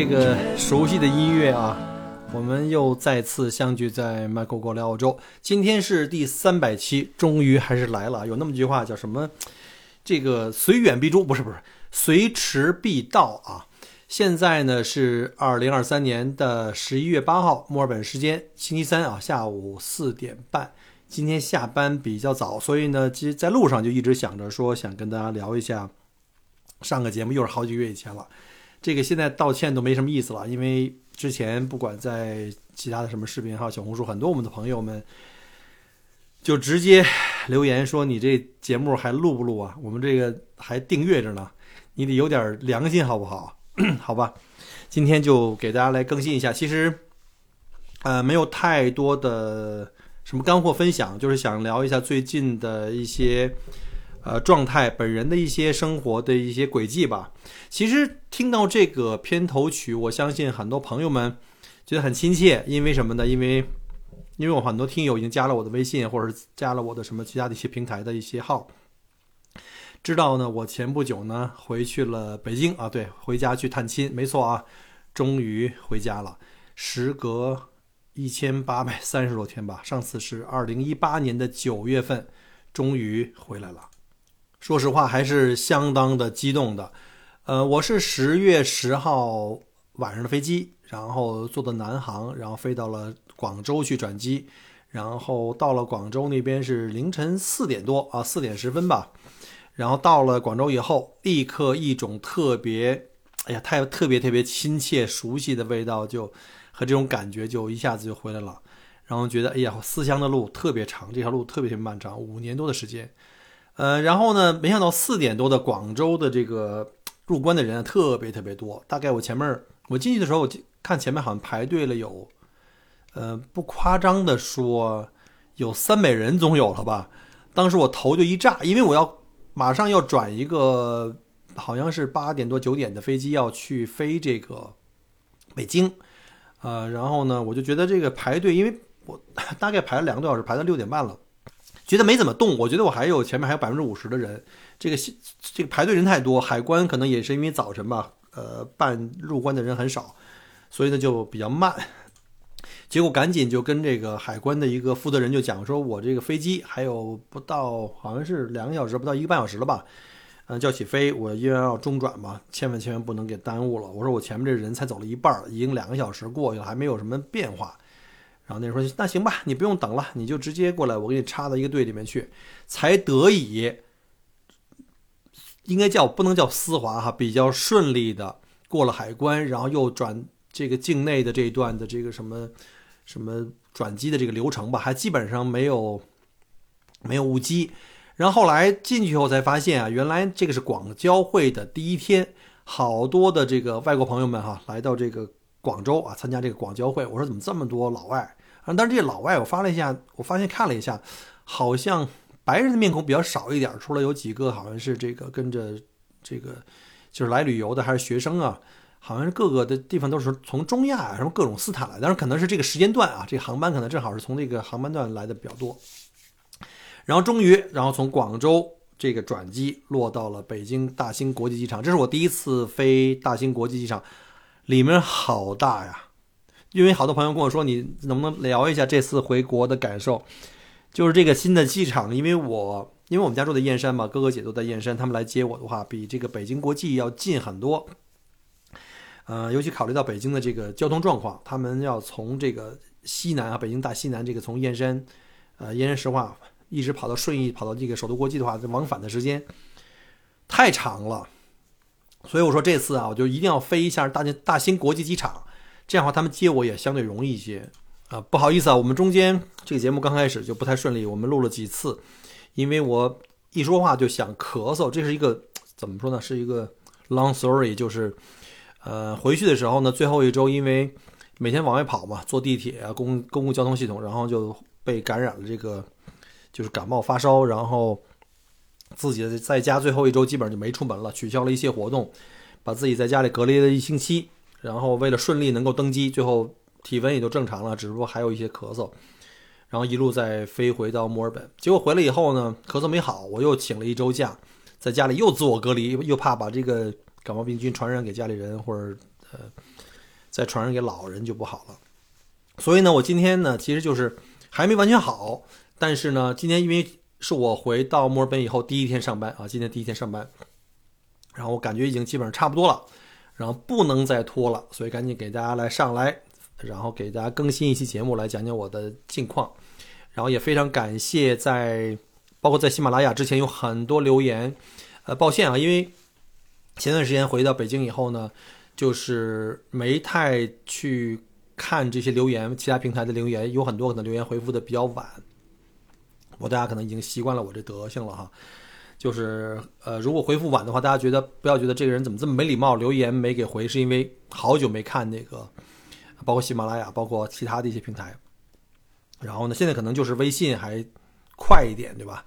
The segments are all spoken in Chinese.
这个熟悉的音乐啊，我们又再次相聚在麦克国聊澳洲。今天是第三百期，终于还是来了。有那么句话叫什么？这个随远必诛，不是不是，随迟必到啊。现在呢是二零二三年的十一月八号，墨尔本时间星期三啊，下午四点半。今天下班比较早，所以呢，其实在路上就一直想着说，想跟大家聊一下上个节目，又是好几个月以前了。这个现在道歉都没什么意思了，因为之前不管在其他的什么视频还有小红书，很多我们的朋友们就直接留言说：“你这节目还录不录啊？我们这个还订阅着呢，你得有点良心好不好？” 好吧，今天就给大家来更新一下。其实，呃，没有太多的什么干货分享，就是想聊一下最近的一些。呃，状态本人的一些生活的一些轨迹吧。其实听到这个片头曲，我相信很多朋友们觉得很亲切，因为什么呢？因为因为我很多听友已经加了我的微信，或者是加了我的什么其他的一些平台的一些号，知道呢。我前不久呢回去了北京啊，对，回家去探亲，没错啊，终于回家了。时隔一千八百三十多天吧，上次是二零一八年的九月份，终于回来了。说实话，还是相当的激动的。呃，我是十月十号晚上的飞机，然后坐的南航，然后飞到了广州去转机，然后到了广州那边是凌晨四点多啊，四点十分吧。然后到了广州以后，立刻一种特别，哎呀，太特别特别亲切熟悉的味道，就和这种感觉就一下子就回来了。然后觉得，哎呀，思乡的路特别长，这条路特别漫长，五年多的时间。呃，然后呢？没想到四点多的广州的这个入关的人特别特别多。大概我前面我进去的时候，我看前面好像排队了有，呃，不夸张的说，有三百人总有了吧。当时我头就一炸，因为我要马上要转一个，好像是八点多九点的飞机要去飞这个北京，呃，然后呢，我就觉得这个排队，因为我 大概排了两个多小时，排到六点半了。觉得没怎么动，我觉得我还有前面还有百分之五十的人，这个这个排队人太多，海关可能也是因为早晨吧，呃，办入关的人很少，所以呢就比较慢。结果赶紧就跟这个海关的一个负责人就讲说，我这个飞机还有不到，好像是两个小时，不到一个半小时了吧，嗯，就要起飞，我因为要中转嘛，千万千万不能给耽误了。我说我前面这人才走了一半，已经两个小时过去了，还没有什么变化。然后那人说：“那行吧，你不用等了，你就直接过来，我给你插到一个队里面去，才得以，应该叫不能叫丝滑哈，比较顺利的过了海关，然后又转这个境内的这一段的这个什么什么转机的这个流程吧，还基本上没有没有误机。然后后来进去以后才发现啊，原来这个是广交会的第一天，好多的这个外国朋友们哈来到这个广州啊参加这个广交会。我说怎么这么多老外？”但是这老外，我发了一下，我发现看了一下，好像白人的面孔比较少一点，除了有几个好像是这个跟着这个就是来旅游的，还是学生啊，好像是各个的地方都是从中亚啊什么各种斯坦来，但是可能是这个时间段啊，这航班可能正好是从这个航班段来的比较多。然后终于，然后从广州这个转机落到了北京大兴国际机场，这是我第一次飞大兴国际机场，里面好大呀。因为好多朋友跟我说，你能不能聊一下这次回国的感受？就是这个新的机场，因为我因为我们家住在燕山嘛，哥哥姐都在燕山，他们来接我的话，比这个北京国际要近很多。呃，尤其考虑到北京的这个交通状况，他们要从这个西南啊，北京大西南这个从燕山，呃，燕山石化一直跑到顺义，跑到这个首都国际的话，往返的时间太长了。所以我说这次啊，我就一定要飞一下大兴大兴国际机场。这样的话，他们接我也相对容易一些啊。不好意思啊，我们中间这个节目刚开始就不太顺利，我们录了几次，因为我一说话就想咳嗽，这是一个怎么说呢？是一个 long story，就是呃回去的时候呢，最后一周因为每天往外跑嘛，坐地铁啊，公公共交通系统，然后就被感染了这个就是感冒发烧，然后自己在家最后一周基本上就没出门了，取消了一些活动，把自己在家里隔离了一星期。然后为了顺利能够登机，最后体温也就正常了，只不过还有一些咳嗽。然后一路再飞回到墨尔本，结果回来以后呢，咳嗽没好，我又请了一周假，在家里又自我隔离，又怕把这个感冒病菌传染给家里人，或者呃再传染给老人就不好了。所以呢，我今天呢其实就是还没完全好，但是呢，今天因为是我回到墨尔本以后第一天上班啊，今天第一天上班，然后我感觉已经基本上差不多了，然后不能再拖了，所以赶紧给大家来上来，然后给大家更新一期节目来讲讲我的近况，然后也非常感谢在包括在喜马拉雅之前有很多留言，呃，抱歉啊，因为前段时间回到北京以后呢，就是没太去。看这些留言，其他平台的留言有很多可能留言回复的比较晚，我大家可能已经习惯了我这德行了哈。就是呃，如果回复晚的话，大家觉得不要觉得这个人怎么这么没礼貌，留言没给回，是因为好久没看那个，包括喜马拉雅，包括其他的一些平台。然后呢，现在可能就是微信还快一点，对吧？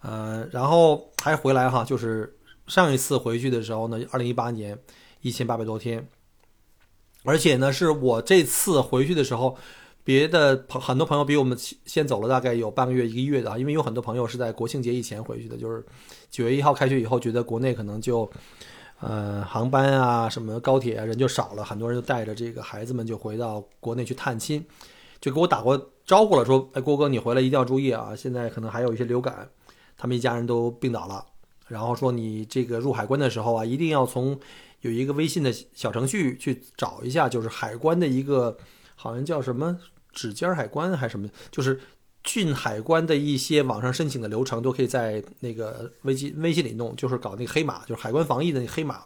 呃，然后还回来哈，就是上一次回去的时候呢，二零一八年一千八百多天。而且呢，是我这次回去的时候，别的朋很多朋友比我们先走了大概有半个月一个月的啊，因为有很多朋友是在国庆节以前回去的，就是九月一号开学以后，觉得国内可能就，呃，航班啊什么高铁啊人就少了，很多人就带着这个孩子们就回到国内去探亲，就给我打过招呼了，说，哎，郭哥你回来一定要注意啊，现在可能还有一些流感，他们一家人都病倒了，然后说你这个入海关的时候啊，一定要从。有一个微信的小程序去找一下，就是海关的一个，好像叫什么指尖海关还是什么，就是进海关的一些网上申请的流程都可以在那个微信微信里弄，就是搞那个黑马，就是海关防疫的那黑马。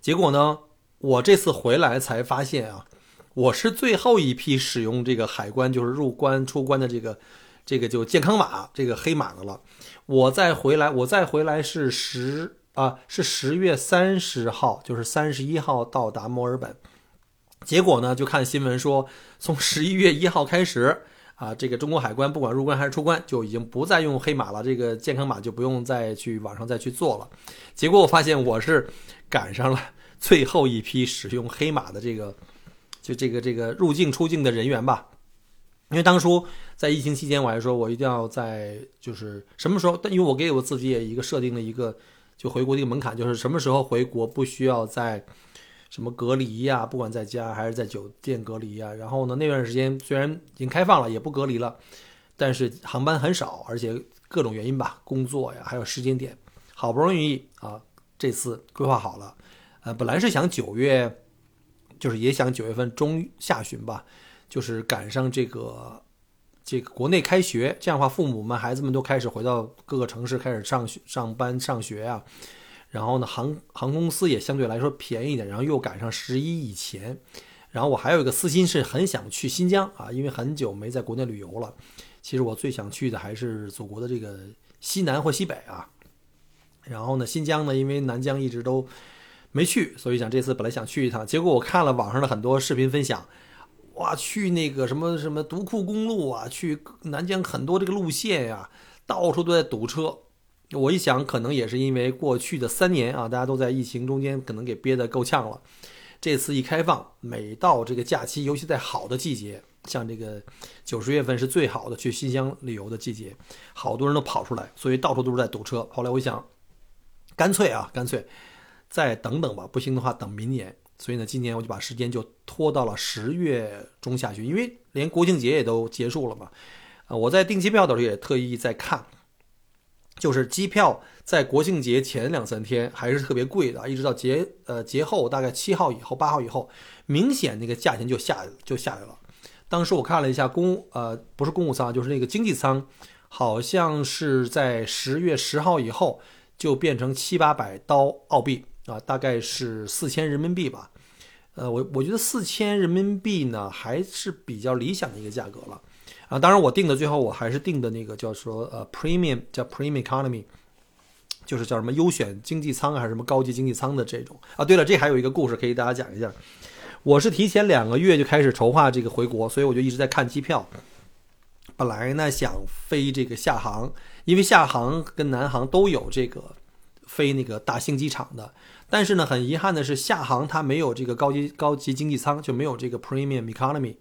结果呢，我这次回来才发现啊，我是最后一批使用这个海关，就是入关出关的这个这个就健康码这个黑马的了。我再回来，我再回来是十。啊，是十月三十号，就是三十一号到达墨尔本。结果呢，就看新闻说，从十一月一号开始，啊，这个中国海关不管入关还是出关，就已经不再用黑马了，这个健康码就不用再去网上再去做了。结果我发现我是赶上了最后一批使用黑马的这个，就这个这个入境出境的人员吧。因为当初在疫情期间，我还说我一定要在就是什么时候，因为我给我自己也一个设定了一个。就回国的一个门槛，就是什么时候回国不需要在什么隔离呀？不管在家还是在酒店隔离呀。然后呢，那段时间虽然已经开放了，也不隔离了，但是航班很少，而且各种原因吧，工作呀，还有时间点，好不容易啊，这次规划好了。呃，本来是想九月，就是也想九月份中下旬吧，就是赶上这个。这个国内开学，这样的话，父母们、孩子们都开始回到各个城市开始上学、上班、上学啊。然后呢，航航空公司也相对来说便宜一点。然后又赶上十一以前，然后我还有一个私心是很想去新疆啊，因为很久没在国内旅游了。其实我最想去的还是祖国的这个西南或西北啊。然后呢，新疆呢，因为南疆一直都没去，所以想这次本来想去一趟。结果我看了网上的很多视频分享。哇，去那个什么什么独库公路啊，去南疆很多这个路线呀，到处都在堵车。我一想，可能也是因为过去的三年啊，大家都在疫情中间，可能给憋得够呛了。这次一开放，每到这个假期，尤其在好的季节，像这个九十月份是最好的去新疆旅游的季节，好多人都跑出来，所以到处都是在堵车。后来我想，干脆啊，干脆再等等吧，不行的话等明年。所以呢，今年我就把时间就拖到了十月中下旬，因为连国庆节也都结束了嘛。呃，我在订机票的时候也特意在看，就是机票在国庆节前两三天还是特别贵的，一直到节呃节后大概七号以后、八号以后，明显那个价钱就下就下来了。当时我看了一下公呃不是公务舱，就是那个经济舱，好像是在十月十号以后就变成七八百刀澳币啊，大概是四千人民币吧。呃，我我觉得四千人民币呢还是比较理想的一个价格了，啊，当然我定的最后我还是定的那个叫说呃 premium 叫 premium economy，就是叫什么优选经济舱还是什么高级经济舱的这种啊。对了，这还有一个故事可以大家讲一下，我是提前两个月就开始筹划这个回国，所以我就一直在看机票。本来呢想飞这个厦航，因为厦航跟南航都有这个飞那个大兴机场的。但是呢，很遗憾的是，厦航它没有这个高级高级经济舱，就没有这个 Premium Economy。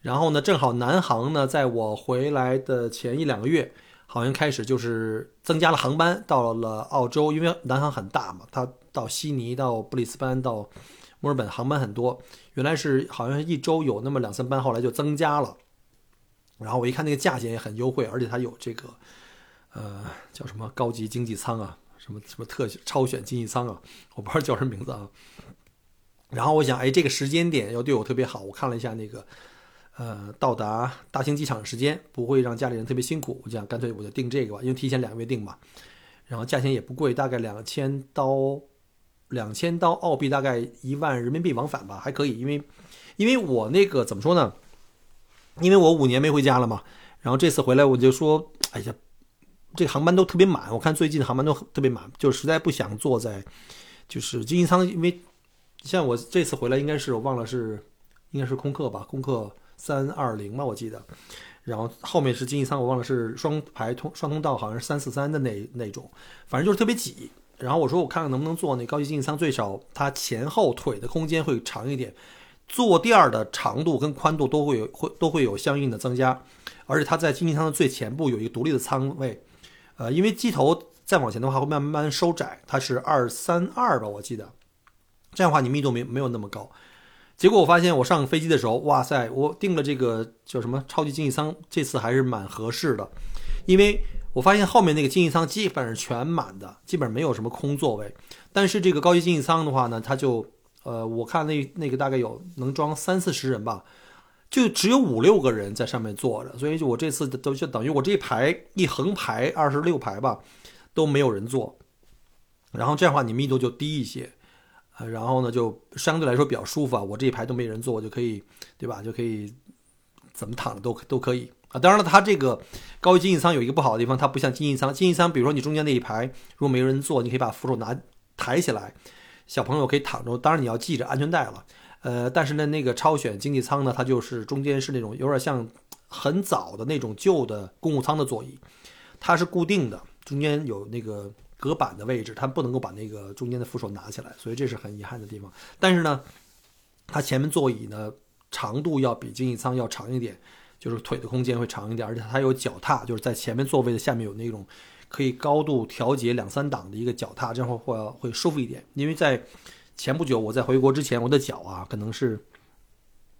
然后呢，正好南航呢，在我回来的前一两个月，好像开始就是增加了航班到了澳洲，因为南航很大嘛，它到悉尼、到布里斯班、到墨尔本航班很多，原来是好像一周有那么两三班，后来就增加了。然后我一看那个价钱也很优惠，而且它有这个呃叫什么高级经济舱啊，什么什么特超选经济舱啊，我不知道叫什么名字啊。然后我想，哎，这个时间点要对我特别好。我看了一下那个呃到达大兴机场的时间，不会让家里人特别辛苦，我想干脆我就订这个吧，因为提前两个月订嘛。然后价钱也不贵，大概两千刀，两千刀澳币，大概一万人民币往返吧，还可以。因为因为我那个怎么说呢？因为我五年没回家了嘛，然后这次回来我就说，哎呀，这航班都特别满。我看最近的航班都特别满，就实在不想坐在就是经济舱，因为像我这次回来应该是我忘了是应该是空客吧，空客三二零吧，我记得。然后后面是经济舱，我忘了是双排通双通道，好像是三四三的那那种，反正就是特别挤。然后我说我看看能不能坐那高级经济舱，最少它前后腿的空间会长一点。坐垫的长度跟宽度都会有会都会有相应的增加，而且它在经济舱的最前部有一个独立的舱位，呃，因为机头再往前的话会慢慢收窄，它是二三二吧，我记得，这样的话你密度没没有那么高。结果我发现我上飞机的时候，哇塞，我订了这个叫什么超级经济舱，这次还是蛮合适的，因为我发现后面那个经济舱基本上全满的，基本上没有什么空座位，但是这个高级经济舱的话呢，它就。呃，我看那那个大概有能装三四十人吧，就只有五六个人在上面坐着，所以就我这次都就等于我这一排一横排二十六排吧，都没有人坐，然后这样的话你密度就低一些，然后呢就相对来说比较舒服啊，我这一排都没人坐，我就可以对吧？就可以怎么躺着都都可以啊。当然了，它这个高级经济舱有一个不好的地方，它不像经济舱，经济舱比如说你中间那一排如果没人坐，你可以把扶手拿抬起来。小朋友可以躺着，当然你要系着安全带了。呃，但是呢，那个超选经济舱呢，它就是中间是那种有点像很早的那种旧的公务舱的座椅，它是固定的，中间有那个隔板的位置，它不能够把那个中间的扶手拿起来，所以这是很遗憾的地方。但是呢，它前面座椅呢长度要比经济舱要长一点，就是腿的空间会长一点，而且它有脚踏，就是在前面座位的下面有那种。可以高度调节两三档的一个脚踏，这样会会会舒服一点。因为在前不久我在回国之前，我的脚啊，可能是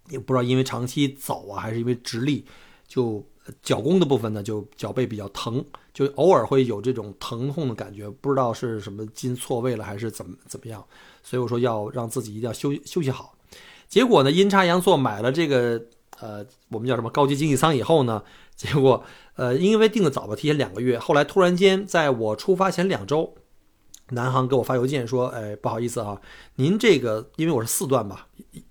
也不知道因为长期走啊，还是因为直立，就脚弓的部分呢，就脚背比较疼，就偶尔会有这种疼痛的感觉，不知道是什么筋错位了还是怎么怎么样。所以我说要让自己一定要休休息好。结果呢，阴差阳错买了这个呃，我们叫什么高级经济舱以后呢？结果，呃，因为订的早吧，提前两个月。后来突然间，在我出发前两周，南航给我发邮件说：“哎，不好意思啊，您这个因为我是四段吧，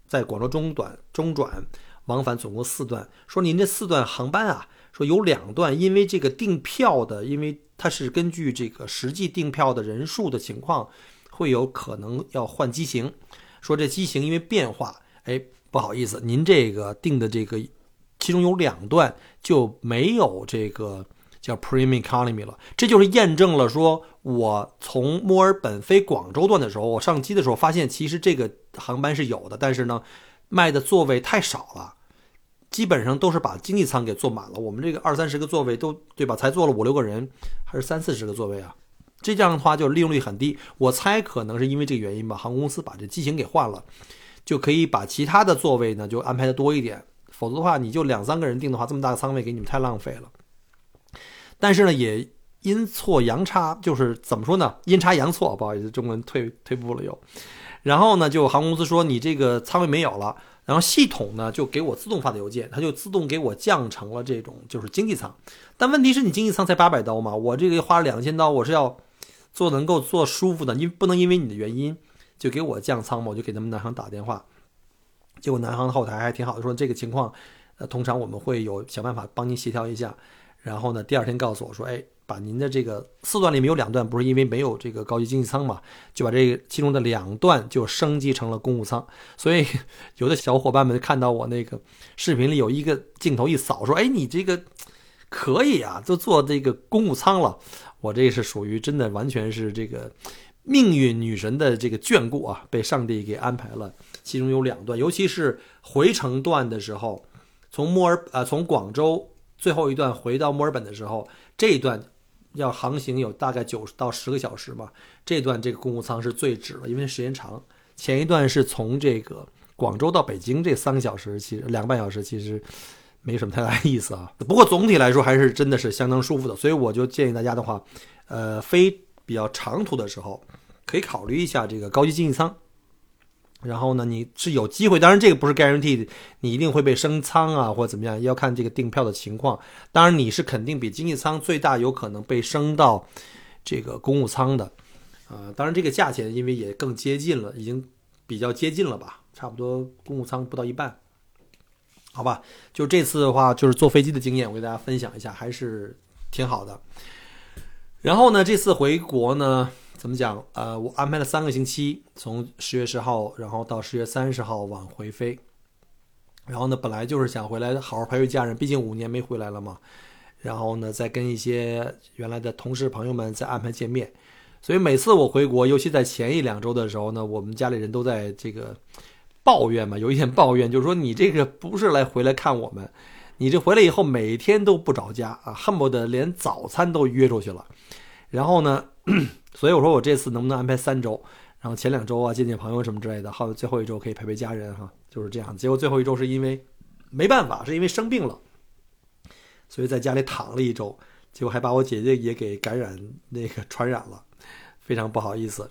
在广州中短中转往返总共四段，说您这四段航班啊，说有两段因为这个订票的，因为它是根据这个实际订票的人数的情况，会有可能要换机型。说这机型因为变化，哎，不好意思，您这个订的这个。”其中有两段就没有这个叫 Premium Economy 了，这就是验证了说，我从墨尔本飞广州段的时候，我上机的时候发现，其实这个航班是有的，但是呢，卖的座位太少了，基本上都是把经济舱给坐满了。我们这个二三十个座位都对吧？才坐了五六个人，还是三四十个座位啊？这样的话就利用率很低。我猜可能是因为这个原因吧，航空公司把这机型给换了，就可以把其他的座位呢就安排的多一点。否则的话，你就两三个人订的话，这么大的舱位给你们太浪费了。但是呢，也阴错阳差，就是怎么说呢？阴差阳错，不好意思，中文退退步了又。然后呢，就航空公司说你这个舱位没有了，然后系统呢就给我自动发的邮件，它就自动给我降成了这种就是经济舱。但问题是你经济舱才八百刀嘛，我这个花了两千刀，我是要做能够做舒服的，因不能因为你的原因就给我降舱嘛，我就给他们南航打电话。结果南航的后台还挺好的，说这个情况，呃，通常我们会有想办法帮您协调一下。然后呢，第二天告诉我说，哎，把您的这个四段里面有两段不是因为没有这个高级经济舱嘛，就把这个其中的两段就升级成了公务舱。所以 有的小伙伴们看到我那个视频里有一个镜头一扫，说，哎，你这个可以啊，就坐这个公务舱了。我这是属于真的完全是这个命运女神的这个眷顾啊，被上帝给安排了。其中有两段，尤其是回程段的时候，从墨尔呃从广州最后一段回到墨尔本的时候，这一段要航行有大概九到十个小时吧，这段这个公务舱是最值了，因为时间长。前一段是从这个广州到北京这三个小时，其实两个半小时其实没什么太大意思啊。不过总体来说还是真的是相当舒服的，所以我就建议大家的话，呃，飞比较长途的时候，可以考虑一下这个高级经济舱。然后呢，你是有机会，当然这个不是 guaranteed，你一定会被升舱啊，或者怎么样，要看这个订票的情况。当然你是肯定比经济舱最大有可能被升到这个公务舱的，呃，当然这个价钱因为也更接近了，已经比较接近了吧，差不多公务舱不到一半，好吧？就这次的话，就是坐飞机的经验，我给大家分享一下，还是挺好的。然后呢，这次回国呢。怎么讲？呃，我安排了三个星期，从十月十号，然后到十月三十号往回飞。然后呢，本来就是想回来好好陪陪家人，毕竟五年没回来了嘛。然后呢，再跟一些原来的同事朋友们再安排见面。所以每次我回国，尤其在前一两周的时候呢，我们家里人都在这个抱怨嘛，有一点抱怨，就是说你这个不是来回来看我们，你这回来以后每天都不着家啊，恨不得连早餐都约出去了。然后呢？所以我说我这次能不能安排三周，然后前两周啊见见朋友什么之类的，好最后一周可以陪陪家人哈，就是这样。结果最后一周是因为没办法，是因为生病了，所以在家里躺了一周，结果还把我姐姐也给感染那个传染了，非常不好意思。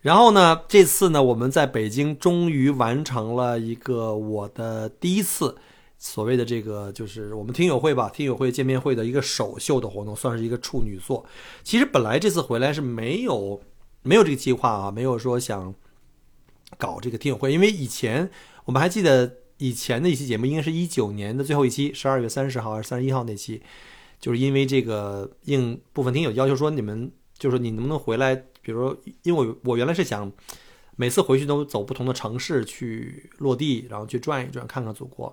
然后呢，这次呢我们在北京终于完成了一个我的第一次。所谓的这个就是我们听友会吧，听友会见面会的一个首秀的活动，算是一个处女作。其实本来这次回来是没有没有这个计划啊，没有说想搞这个听友会，因为以前我们还记得以前的一期节目，应该是一九年的最后一期，十二月三十号还是三十一号那期，就是因为这个应部分听友要求说，你们就是你能不能回来？比如，因为我我原来是想每次回去都走不同的城市去落地，然后去转一转，看看祖国。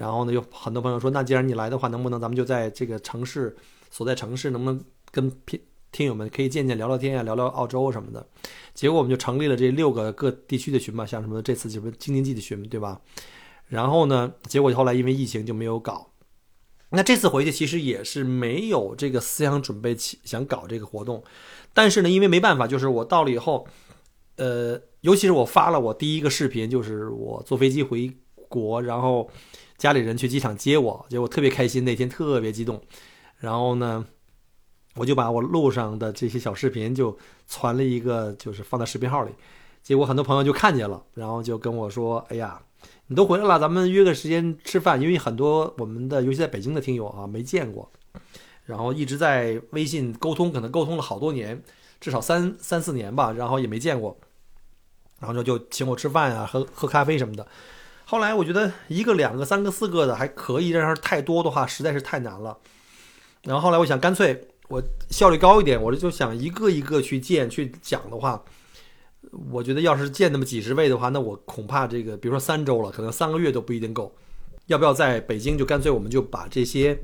然后呢，有很多朋友说，那既然你来的话，能不能咱们就在这个城市所在城市，能不能跟听听友们可以见见、聊聊天呀，聊聊澳洲什么的？结果我们就成立了这六个各地区的群嘛，像什么这次就是京津冀的群，对吧？然后呢，结果后来因为疫情就没有搞。那这次回去其实也是没有这个思想准备想搞这个活动，但是呢，因为没办法，就是我到了以后，呃，尤其是我发了我第一个视频，就是我坐飞机回国，然后。家里人去机场接我，结果特别开心，那天特别激动。然后呢，我就把我路上的这些小视频就传了一个，就是放在视频号里。结果很多朋友就看见了，然后就跟我说：“哎呀，你都回来了，咱们约个时间吃饭。”因为很多我们的，尤其在北京的听友啊，没见过，然后一直在微信沟通，可能沟通了好多年，至少三三四年吧，然后也没见过，然后就就请我吃饭啊，喝喝咖啡什么的。后来我觉得一个、两个、三个、四个的还可以，但是太多的话实在是太难了。然后后来我想，干脆我效率高一点，我就想一个一个去见去讲的话，我觉得要是见那么几十位的话，那我恐怕这个，比如说三周了，可能三个月都不一定够。要不要在北京就干脆我们就把这些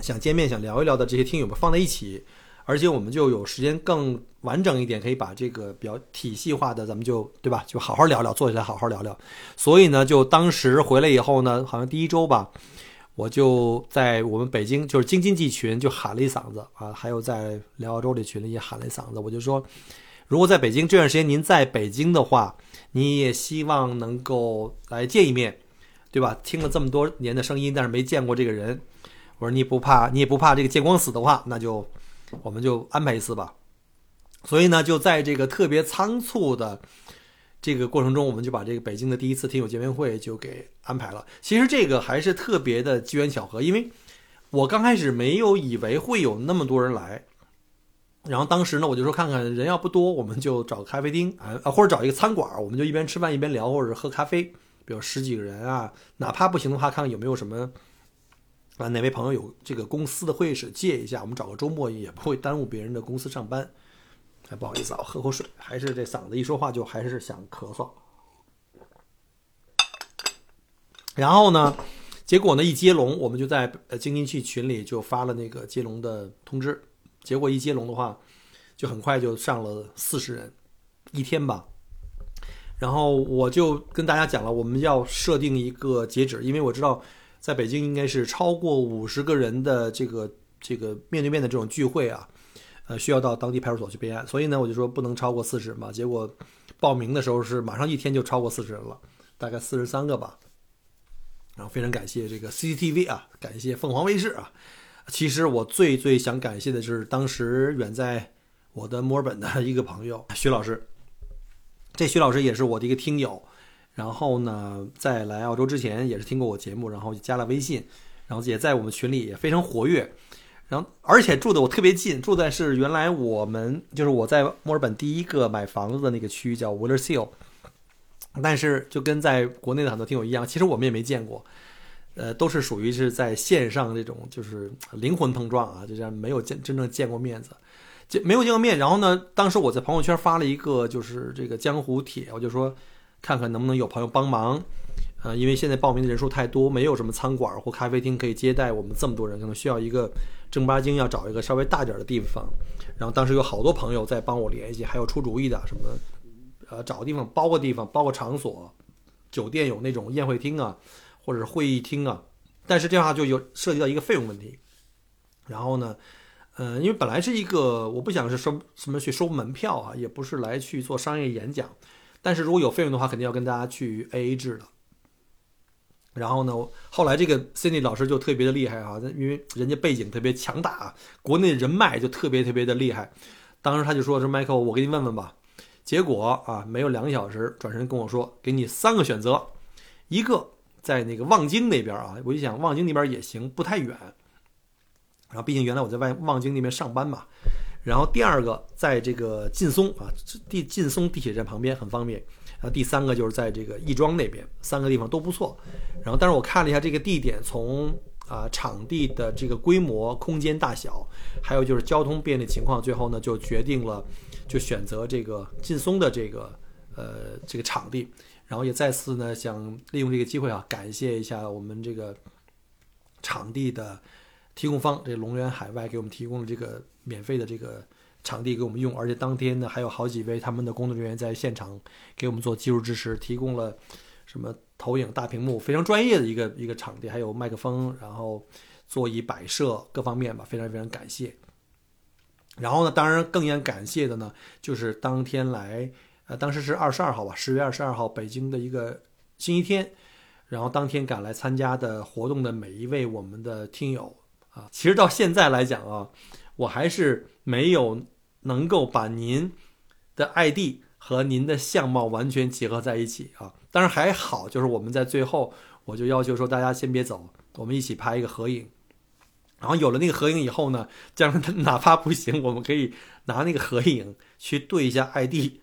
想见面、想聊一聊的这些听友们放在一起？而且我们就有时间更完整一点，可以把这个比较体系化的，咱们就对吧？就好好聊聊，坐下来好好聊聊。所以呢，就当时回来以后呢，好像第一周吧，我就在我们北京就是京津冀群就喊了一嗓子啊，还有在辽澳洲这群里也喊了一嗓子。我就说，如果在北京这段时间您在北京的话，你也希望能够来见一面，对吧？听了这么多年的声音，但是没见过这个人，我说你不怕，你也不怕这个见光死的话，那就。我们就安排一次吧，所以呢，就在这个特别仓促的这个过程中，我们就把这个北京的第一次听友见面会就给安排了。其实这个还是特别的机缘巧合，因为我刚开始没有以为会有那么多人来，然后当时呢，我就说看看人要不多，我们就找个咖啡厅啊，或者找一个餐馆，我们就一边吃饭一边聊，或者喝咖啡，比如十几个人啊，哪怕不行的话，看看有没有什么。啊，哪位朋友有这个公司的会议室借一下？我们找个周末也不会耽误别人的公司上班。哎，不好意思啊，我喝口水，还是这嗓子一说话就还是想咳嗽。然后呢，结果呢一接龙，我们就在呃京津冀群里就发了那个接龙的通知。结果一接龙的话，就很快就上了四十人，一天吧。然后我就跟大家讲了，我们要设定一个截止，因为我知道。在北京应该是超过五十个人的这个这个面对面的这种聚会啊，呃，需要到当地派出所去备案，所以呢，我就说不能超过四十嘛。结果报名的时候是马上一天就超过四十人了，大概四十三个吧。然后非常感谢这个 CCTV 啊，感谢凤凰卫视啊。其实我最最想感谢的就是当时远在我的墨尔本的一个朋友徐老师。这徐老师也是我的一个听友，然后呢，在来澳洲之前也是听过我节目，然后加了微信，然后也在我们群里也非常活跃。然后，而且住的我特别近，住在是原来我们就是我在墨尔本第一个买房子的那个区域叫 w i l l e r s e a l 但是就跟在国内的很多听友一样，其实我们也没见过，呃，都是属于是在线上这种就是灵魂碰撞啊，就这样没有见真正见过面子，就没有见过面。然后呢，当时我在朋友圈发了一个就是这个江湖帖，我就说看看能不能有朋友帮忙。呃，因为现在报名的人数太多，没有什么餐馆或咖啡厅可以接待我们这么多人，可能需要一个正八经要找一个稍微大点的地方。然后当时有好多朋友在帮我联系，还有出主意的，什么呃找个地方包个地方包个场所，酒店有那种宴会厅啊，或者是会议厅啊。但是这样的话就有涉及到一个费用问题。然后呢，呃，因为本来是一个我不想是收什么去收门票啊，也不是来去做商业演讲，但是如果有费用的话，肯定要跟大家去 A A 制的。然后呢，后来这个 Cindy 老师就特别的厉害啊，因为人家背景特别强大，国内人脉就特别特别的厉害。当时他就说：“说 Michael，我给你问问吧。”结果啊，没有两个小时，转身跟我说：“给你三个选择，一个在那个望京那边啊。”我就想望京那边也行，不太远。然后毕竟原来我在外望京那边上班嘛。然后第二个在这个劲松啊，地劲松地铁站旁边很方便。然后第三个就是在这个亦庄那边，三个地方都不错。然后，但是我看了一下这个地点，从啊场地的这个规模、空间大小，还有就是交通便利情况，最后呢就决定了，就选择这个劲松的这个呃这个场地。然后也再次呢想利用这个机会啊，感谢一下我们这个场地的提供方，这龙源海外给我们提供了这个免费的这个。场地给我们用，而且当天呢还有好几位他们的工作人员在现场给我们做技术支持，提供了什么投影大屏幕，非常专业的一个一个场地，还有麦克风，然后座椅摆设各方面吧，非常非常感谢。然后呢，当然更应感谢的呢，就是当天来，呃，当时是二十二号吧，十月二十二号，北京的一个星期天，然后当天赶来参加的活动的每一位我们的听友啊，其实到现在来讲啊。我还是没有能够把您的 ID 和您的相貌完全结合在一起啊，当然还好，就是我们在最后我就要求说大家先别走，我们一起拍一个合影。然后有了那个合影以后呢，将来 哪怕不行，我们可以拿那个合影去对一下 ID。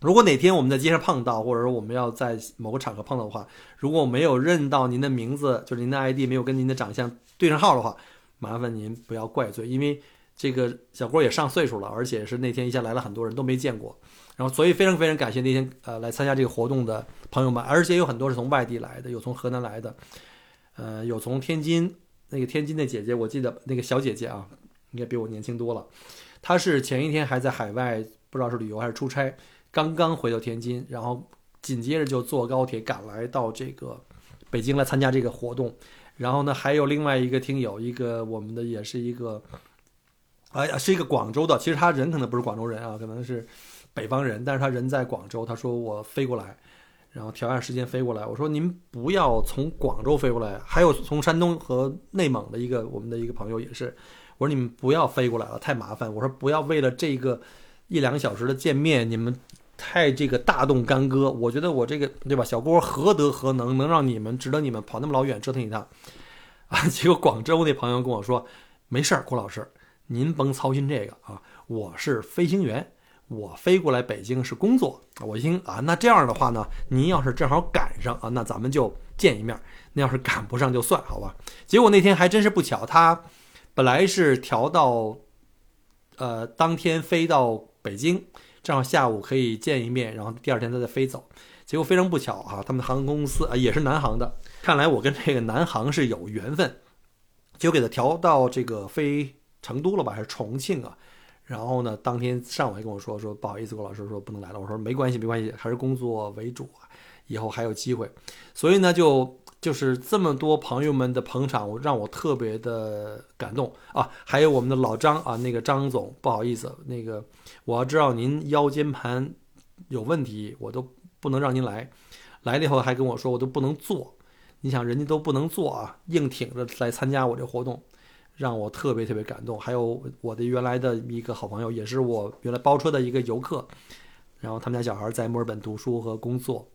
如果哪天我们在街上碰到，或者说我们要在某个场合碰到的话，如果我没有认到您的名字，就是您的 ID 没有跟您的长相对上号的话。麻烦您不要怪罪，因为这个小郭也上岁数了，而且是那天一下来了很多人都没见过，然后所以非常非常感谢那天呃来参加这个活动的朋友们，而且有很多是从外地来的，有从河南来的，呃，有从天津那个天津的姐姐，我记得那个小姐姐啊，应该比我年轻多了，她是前一天还在海外，不知道是旅游还是出差，刚刚回到天津，然后紧接着就坐高铁赶来到这个北京来参加这个活动。然后呢，还有另外一个听友，一个我们的也是一个，哎呀，是一个广州的。其实他人可能不是广州人啊，可能是北方人，但是他人在广州。他说我飞过来，然后调一下时间飞过来。我说您不要从广州飞过来，还有从山东和内蒙的一个我们的一个朋友也是。我说你们不要飞过来了，太麻烦。我说不要为了这个一两个小时的见面，你们太这个大动干戈。我觉得我这个对吧，小郭何德何能，能让你们值得你们跑那么老远折腾一趟？啊！结果广州那朋友跟我说：“没事儿，郭老师，您甭操心这个啊，我是飞行员，我飞过来北京是工作。”我一听啊，那这样的话呢，您要是正好赶上啊，那咱们就见一面；那要是赶不上就算好吧。结果那天还真是不巧，他本来是调到呃当天飞到北京，正好下午可以见一面，然后第二天他再飞走。结果非常不巧啊，他们的航空公司啊也是南航的。看来我跟这个南航是有缘分，就给他调到这个飞成都了吧，还是重庆啊？然后呢，当天上午还跟我说说不好意思，郭老师说不能来了。我说没关系，没关系，还是工作为主啊，以后还有机会。所以呢，就就是这么多朋友们的捧场，我让我特别的感动啊！还有我们的老张啊，那个张总，不好意思，那个我要知道您腰间盘有问题，我都不能让您来。来了以后还跟我说，我都不能坐。你想，人家都不能坐啊，硬挺着来参加我这活动，让我特别特别感动。还有我的原来的一个好朋友，也是我原来包车的一个游客，然后他们家小孩在墨尔本读书和工作。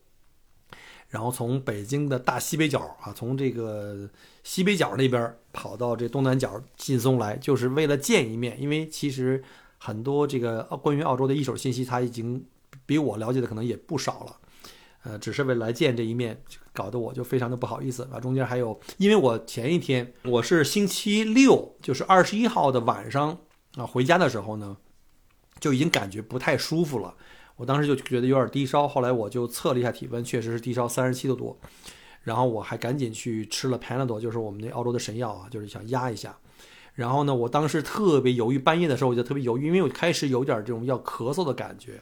然后从北京的大西北角啊，从这个西北角那边跑到这东南角劲松来，就是为了见一面。因为其实很多这个关于澳洲的一手信息，他已经比我了解的可能也不少了。呃，只是为了来见这一面，搞得我就非常的不好意思啊。中间还有，因为我前一天我是星期六，就是二十一号的晚上啊，回家的时候呢，就已经感觉不太舒服了。我当时就觉得有点低烧，后来我就测了一下体温，确实是低烧三十七度多。然后我还赶紧去吃了 Panadol，就是我们那澳洲的神药啊，就是想压一下。然后呢，我当时特别犹豫，半夜的时候我就特别犹豫，因为我开始有点这种要咳嗽的感觉。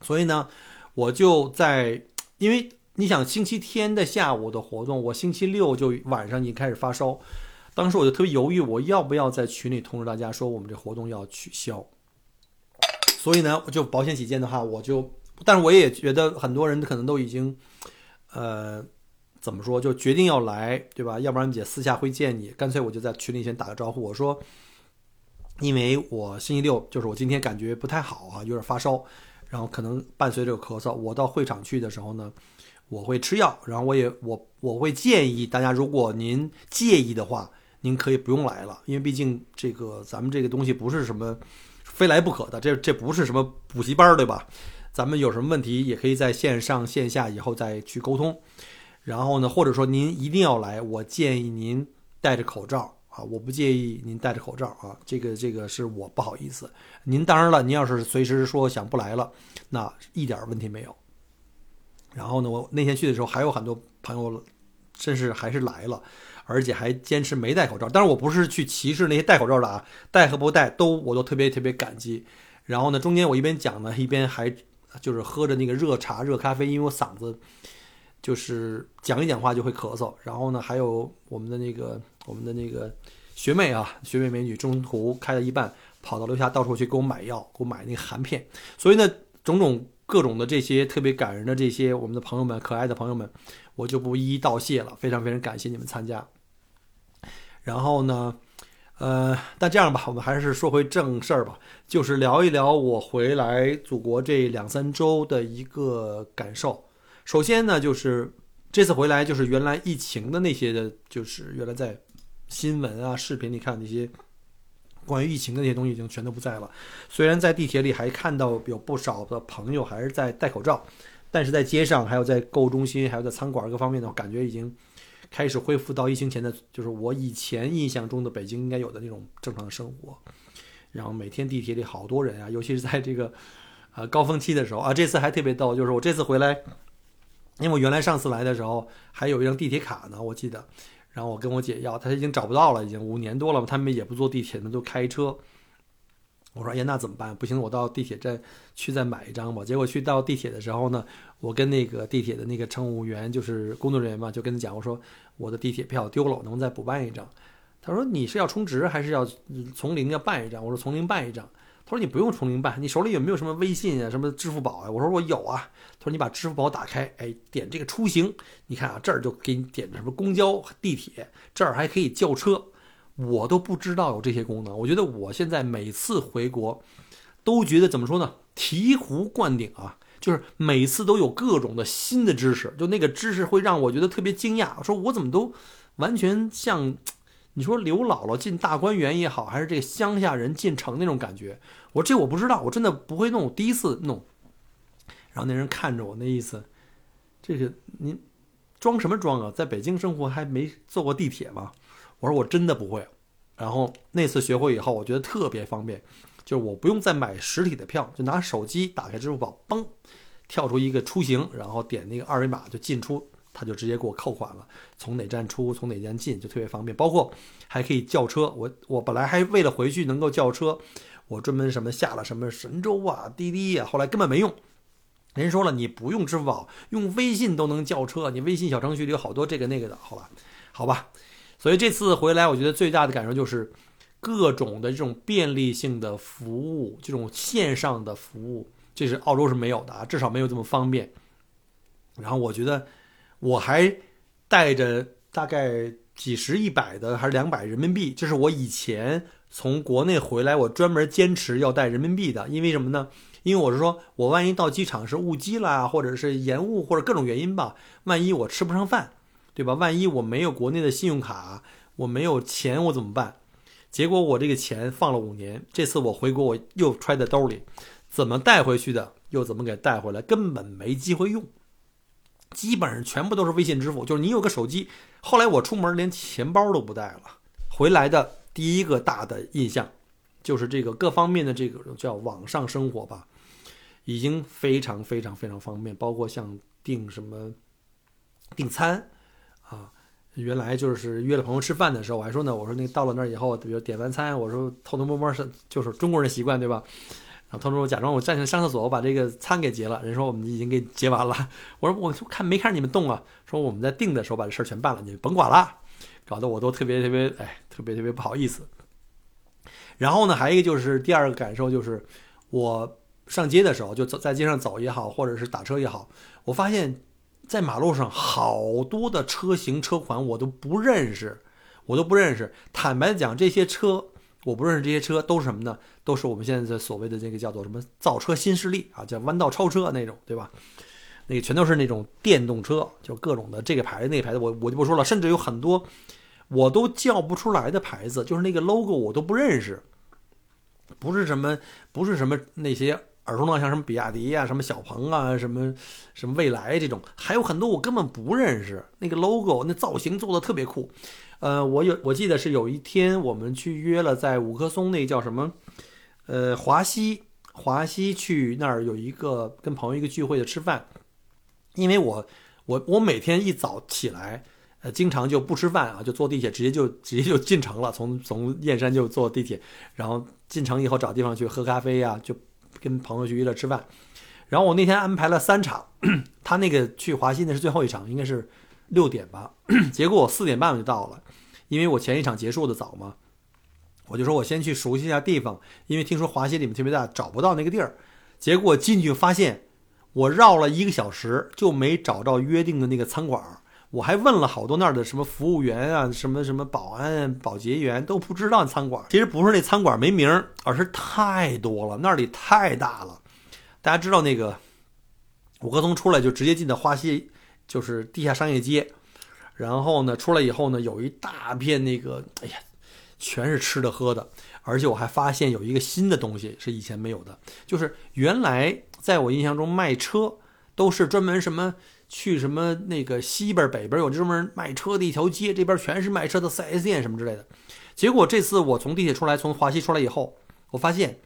所以呢，我就在，因为你想星期天的下午的活动，我星期六就晚上已经开始发烧。当时我就特别犹豫，我要不要在群里通知大家说我们这活动要取消。所以呢，就保险起见的话，我就，但是我也觉得很多人可能都已经，呃，怎么说，就决定要来，对吧？要不然姐私下会见你，干脆我就在群里先打个招呼，我说，因为我星期六就是我今天感觉不太好啊，有点发烧，然后可能伴随着咳嗽，我到会场去的时候呢，我会吃药，然后我也我我会建议大家，如果您介意的话，您可以不用来了，因为毕竟这个咱们这个东西不是什么。非来不可的，这这不是什么补习班，对吧？咱们有什么问题也可以在线上线下以后再去沟通。然后呢，或者说您一定要来，我建议您戴着口罩啊，我不介意您戴着口罩啊，这个这个是我不好意思。您当然了，您要是随时说想不来了，那一点问题没有。然后呢，我那天去的时候还有很多朋友，真是还是来了。而且还坚持没戴口罩，但是我不是去歧视那些戴口罩的啊，戴和不戴都我都特别特别感激。然后呢，中间我一边讲呢，一边还就是喝着那个热茶、热咖啡，因为我嗓子就是讲一讲话就会咳嗽。然后呢，还有我们的那个我们的那个学妹啊，学妹美女，中途开了一半，跑到楼下到处去给我买药，给我买那个含片。所以呢，种种各种的这些特别感人的这些我们的朋友们，可爱的朋友们。我就不一一道谢了，非常非常感谢你们参加。然后呢，呃，那这样吧，我们还是说回正事儿吧，就是聊一聊我回来祖国这两三周的一个感受。首先呢，就是这次回来，就是原来疫情的那些的，就是原来在新闻啊、视频里看那些关于疫情的那些东西，已经全都不在了。虽然在地铁里还看到有不少的朋友还是在戴口罩。但是在街上，还有在购物中心，还有在餐馆各方面呢，感觉已经开始恢复到疫情前的，就是我以前印象中的北京应该有的那种正常的生活。然后每天地铁里好多人啊，尤其是在这个呃高峰期的时候啊，这次还特别逗，就是我这次回来，因为我原来上次来的时候还有一张地铁卡呢，我记得，然后我跟我姐要，她已经找不到了，已经五年多了，他们也不坐地铁，呢，都开车。我说：“哎呀，那怎么办？不行，我到地铁站去再买一张吧。”结果去到地铁的时候呢，我跟那个地铁的那个乘务员，就是工作人员嘛，就跟他讲：“我说我的地铁票丢了，我能不能再补办一张？”他说：“你是要充值还是要从零要办一张？”我说：“从零办一张。”他说：“你不用从零办，你手里有没有什么微信啊，什么支付宝啊？”我说：“我有啊。”他说：“你把支付宝打开，哎，点这个出行，你看啊，这儿就给你点什么公交、地铁，这儿还可以叫车。”我都不知道有这些功能。我觉得我现在每次回国，都觉得怎么说呢？醍醐灌顶啊！就是每次都有各种的新的知识，就那个知识会让我觉得特别惊讶。说我怎么都完全像你说刘姥姥进大观园也好，还是这个乡下人进城那种感觉。我这我不知道，我真的不会弄，第一次弄。然后那人看着我，那意思，这是您装什么装啊？在北京生活还没坐过地铁吗？我说我真的不会，然后那次学会以后，我觉得特别方便，就是我不用再买实体的票，就拿手机打开支付宝，嘣，跳出一个出行，然后点那个二维码就进出，他就直接给我扣款了。从哪站出，从哪站进，就特别方便。包括还可以叫车，我我本来还为了回去能够叫车，我专门什么下了什么神州啊、滴滴啊，后来根本没用，人说了，你不用支付宝，用微信都能叫车，你微信小程序里有好多这个那个的，好吧？好吧。所以这次回来，我觉得最大的感受就是各种的这种便利性的服务，这种线上的服务，这是澳洲是没有的啊，至少没有这么方便。然后我觉得我还带着大概几十、一百的还是两百人民币，这是我以前从国内回来，我专门坚持要带人民币的，因为什么呢？因为我是说我万一到机场是误机啦，或者是延误或者各种原因吧，万一我吃不上饭，对吧？万一我没有国内的信用卡，我没有钱，我怎么办？结果我这个钱放了五年，这次我回国我又揣在兜里，怎么带回去的，又怎么给带回来，根本没机会用。基本上全部都是微信支付，就是你有个手机。后来我出门连钱包都不带了，回来的第一个大的印象，就是这个各方面的这个叫网上生活吧，已经非常非常非常方便。包括像订什么订餐，原来就是约了朋友吃饭的时候，我还说呢，我说那到了那儿以后，比如点完餐，我说偷偷摸摸是就是中国人习惯对吧？然后偷偷假装我站起来上厕所，我把这个餐给结了。人说我们已经给结完了。我说我就看没看你们动啊？说我们在订的时候把这事儿全办了，你甭管了。搞得我都特别特别哎，特别特别不好意思。然后呢，还有一个就是第二个感受就是，我上街的时候就走在街上走也好，或者是打车也好，我发现，在马路上好多的车型车款我都不认识，我都不认识。坦白讲，这些车。我不认识这些车都是什么呢？都是我们现在所谓的这个叫做什么造车新势力啊，叫弯道超车那种，对吧？那个全都是那种电动车，就各种的这个牌子那个牌子，我我就不说了。甚至有很多我都叫不出来的牌子，就是那个 logo 我都不认识，不是什么不是什么那些耳熟能详，像什么比亚迪啊、什么小鹏啊、什么什么蔚来这种，还有很多我根本不认识。那个 logo 那造型做的特别酷。呃，我有我记得是有一天我们去约了在五棵松那叫什么，呃，华西华西去那儿有一个跟朋友一个聚会的吃饭，因为我我我每天一早起来，呃，经常就不吃饭啊，就坐地铁直接就直接就进城了，从从燕山就坐地铁，然后进城以后找地方去喝咖啡呀，就跟朋友去约了吃饭，然后我那天安排了三场，他那个去华西那是最后一场，应该是。六点吧，结果我四点半我就到了，因为我前一场结束的早嘛，我就说我先去熟悉一下地方，因为听说华西里面特别大，找不到那个地儿。结果进去发现，我绕了一个小时就没找到约定的那个餐馆，我还问了好多那儿的什么服务员啊，什么什么保安、保洁员都不知道餐馆。其实不是那餐馆没名，而是太多了，那里太大了。大家知道那个五棵松出来就直接进到花溪。就是地下商业街，然后呢，出来以后呢，有一大片那个，哎呀，全是吃的喝的，而且我还发现有一个新的东西是以前没有的，就是原来在我印象中卖车都是专门什么去什么那个西边北边有专门卖车的一条街，这边全是卖车的 4S 店什么之类的。结果这次我从地铁出来，从华西出来以后，我发现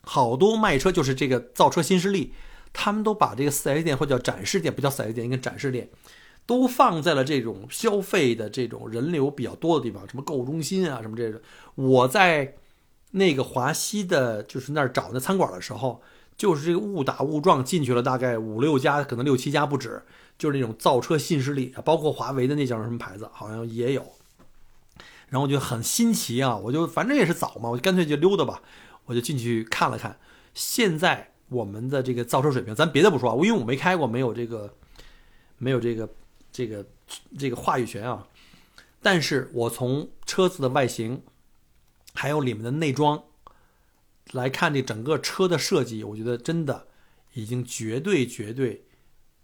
好多卖车就是这个造车新势力。他们都把这个四 S 店或叫展示店，不叫四 S 店，应该展示店，都放在了这种消费的这种人流比较多的地方，什么购物中心啊，什么这种。我在那个华西的，就是那儿找那餐馆的时候，就是这个误打误撞进去了，大概五六家，可能六七家不止，就是那种造车新势力，包括华为的那叫什么牌子，好像也有。然后我就很新奇啊，我就反正也是早嘛，我就干脆就溜达吧，我就进去看了看。现在。我们的这个造车水平，咱别的不说啊，因为我没开过，没有这个，没有这个，这个，这个话语权啊。但是我从车子的外形，还有里面的内装来看，这整个车的设计，我觉得真的已经绝对绝对，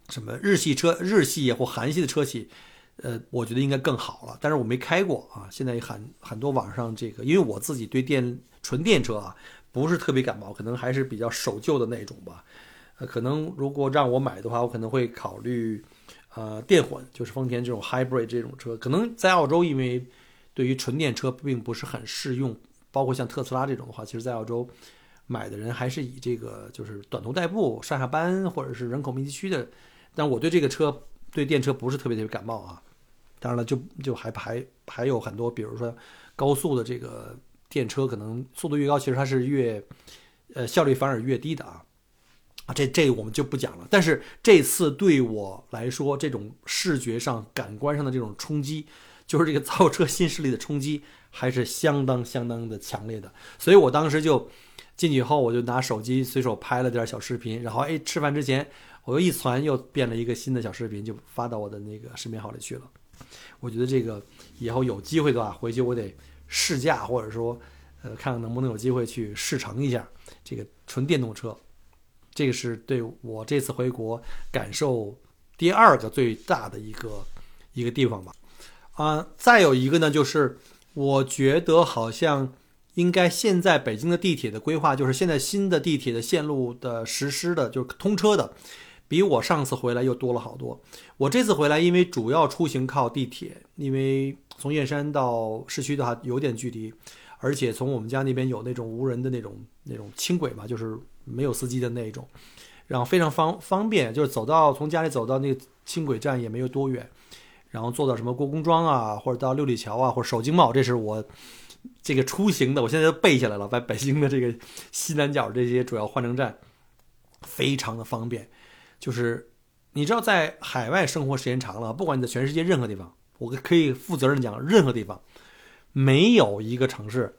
什么日系车、日系或韩系的车企，呃，我觉得应该更好了。但是我没开过啊，现在很很多网上这个，因为我自己对电纯电车啊。不是特别感冒，可能还是比较守旧的那种吧。呃，可能如果让我买的话，我可能会考虑，呃，电混，就是丰田这种 hybrid 这种车。可能在澳洲，因为对于纯电车并不是很适用，包括像特斯拉这种的话，其实在澳洲买的人还是以这个就是短途代步、上下班或者是人口密集区的。但我对这个车，对电车不是特别特别感冒啊。当然了，就就还还还有很多，比如说高速的这个。电车可能速度越高，其实它是越，呃，效率反而越低的啊。啊，这这我们就不讲了。但是这次对我来说，这种视觉上、感官上的这种冲击，就是这个造车新势力的冲击，还是相当相当的强烈的。所以我当时就进去以后，我就拿手机随手拍了点小视频，然后哎，吃饭之前我又一传，又变了一个新的小视频，就发到我的那个视频号里去了。我觉得这个以后有机会的话，回去我得试驾，或者说呃，看看能不能有机会去试乘一下这个纯电动车。这个是对我这次回国感受第二个最大的一个一个地方吧，啊，再有一个呢，就是我觉得好像应该现在北京的地铁的规划，就是现在新的地铁的线路的实施的，就是通车的，比我上次回来又多了好多。我这次回来，因为主要出行靠地铁，因为从燕山到市区的话有点距离，而且从我们家那边有那种无人的那种那种轻轨嘛，就是。没有司机的那种，然后非常方方便，就是走到从家里走到那个轻轨站也没有多远，然后坐到什么国公庄啊，或者到六里桥啊，或者首经贸，这是我这个出行的，我现在都背下来了。在北京的这个西南角这些主要换乘站，非常的方便。就是你知道，在海外生活时间长了，不管你在全世界任何地方，我可以负责任讲，任何地方没有一个城市，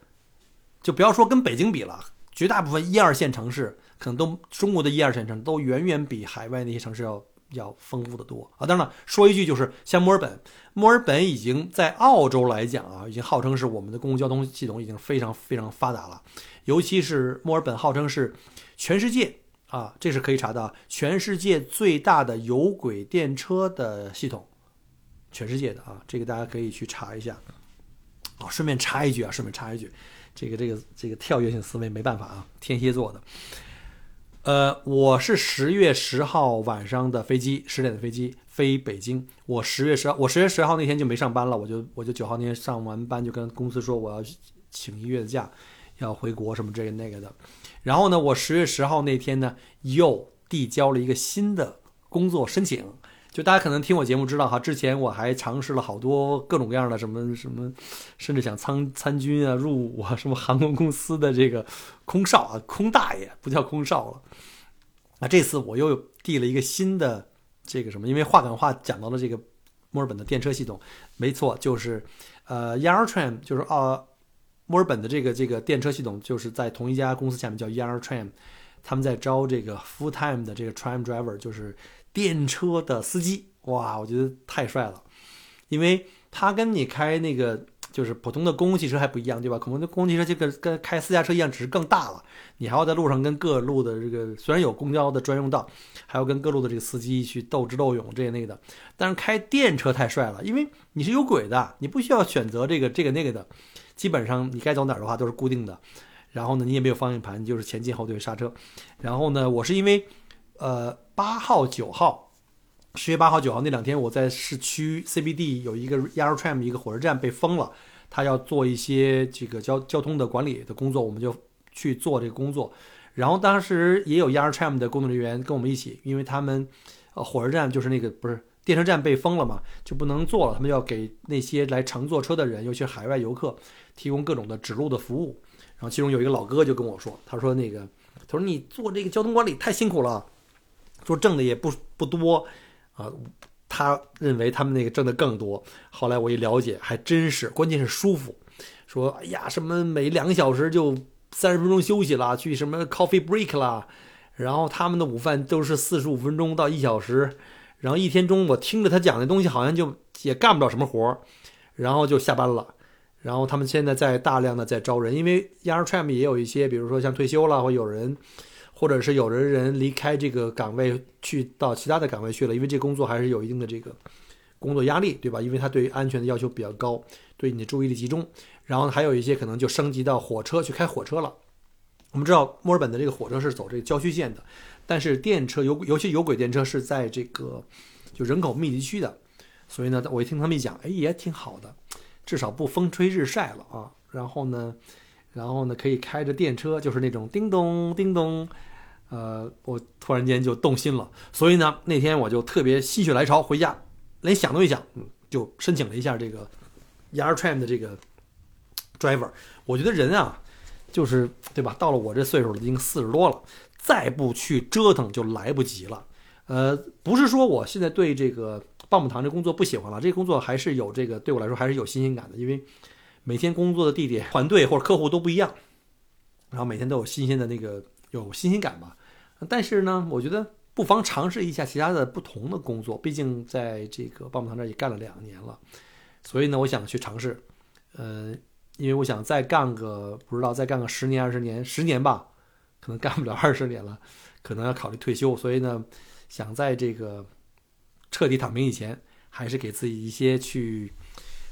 就不要说跟北京比了。绝大部分一二线城市，可能都中国的一二线城市都远远比海外那些城市要要丰富的多啊！当然了，说一句就是像墨尔本，墨尔本已经在澳洲来讲啊，已经号称是我们的公共交通系统已经非常非常发达了。尤其是墨尔本号称是全世界啊，这是可以查的，全世界最大的有轨电车的系统，全世界的啊，这个大家可以去查一下。啊，顺便插一句啊，顺便插一句。这个这个这个跳跃性思维没办法啊，天蝎座的。呃，我是十月十号晚上的飞机，十点的飞机飞北京。我十月十号，我十月十号那天就没上班了，我就我就九号那天上完班就跟公司说我要请一月的假，要回国什么这个那个的。然后呢，我十月十号那天呢又递交了一个新的工作申请。就大家可能听我节目知道哈，之前我还尝试了好多各种各样的什么什么，甚至想参参军啊、入伍啊，什么航空公司的这个空少啊、空大爷不叫空少了。那这次我又递了一个新的这个什么，因为话赶话讲到了这个墨尔本的电车系统，没错，就是呃 Yarra Tram，就是啊墨尔本的这个这个电车系统，就是在同一家公司下面叫 Yarra Tram，他们在招这个 full time 的这个 tram driver，就是。电车的司机，哇，我觉得太帅了，因为他跟你开那个就是普通的公共汽车还不一样，对吧？可能那公共汽车就跟跟开私家车一样，只是更大了。你还要在路上跟各路的这个，虽然有公交的专用道，还要跟各路的这个司机去斗智斗勇这那个的。但是开电车太帅了，因为你是有轨的，你不需要选择这个这个那个的，基本上你该走哪儿的话都是固定的。然后呢，你也没有方向盘，就是前进后退刹车。然后呢，我是因为。呃，八号、九号，十月八号、九号那两天，我在市区 CBD 有一个 Yarra Tram 一个火车站被封了，他要做一些这个交交通的管理的工作，我们就去做这个工作。然后当时也有 Yarra Tram 的工作人员跟我们一起，因为他们呃火车站就是那个不是电车站被封了嘛，就不能做了，他们要给那些来乘坐车的人，尤其海外游客，提供各种的指路的服务。然后其中有一个老哥就跟我说，他说那个，他说你做这个交通管理太辛苦了。说挣的也不不多，啊，他认为他们那个挣的更多。后来我一了解，还真是，关键是舒服。说，哎呀，什么每两个小时就三十分钟休息了，去什么 coffee break 啦，然后他们的午饭都是四十五分钟到一小时，然后一天中我听着他讲的东西，好像就也干不了什么活儿然后就下班了。然后他们现在在大量的在招人，因为 Yarn Tram 也有一些，比如说像退休了或有人。或者是有的人离开这个岗位去到其他的岗位去了，因为这工作还是有一定的这个工作压力，对吧？因为他对安全的要求比较高，对你的注意力集中。然后还有一些可能就升级到火车去开火车了。我们知道墨尔本的这个火车是走这个郊区线的，但是电车有尤其有轨电车是在这个就人口密集区的，所以呢，我一听他们一讲，哎，也挺好的，至少不风吹日晒了啊。然后呢，然后呢，可以开着电车，就是那种叮咚叮咚。呃，我突然间就动心了，所以呢，那天我就特别心血来潮，回家连想都没想，就申请了一下这个 Yarra Tram 的这个 driver。我觉得人啊，就是对吧？到了我这岁数了，已经四十多了，再不去折腾就来不及了。呃，不是说我现在对这个棒棒糖这工作不喜欢了，这个工作还是有这个对我来说还是有新鲜感的，因为每天工作的地点、团队或者客户都不一样，然后每天都有新鲜的那个有新鲜感吧。但是呢，我觉得不妨尝试一下其他的不同的工作，毕竟在这个棒棒糖这儿也干了两年了，所以呢，我想去尝试。呃，因为我想再干个不知道再干个十年二十年，十年吧，可能干不了二十年了，可能要考虑退休。所以呢，想在这个彻底躺平以前，还是给自己一些去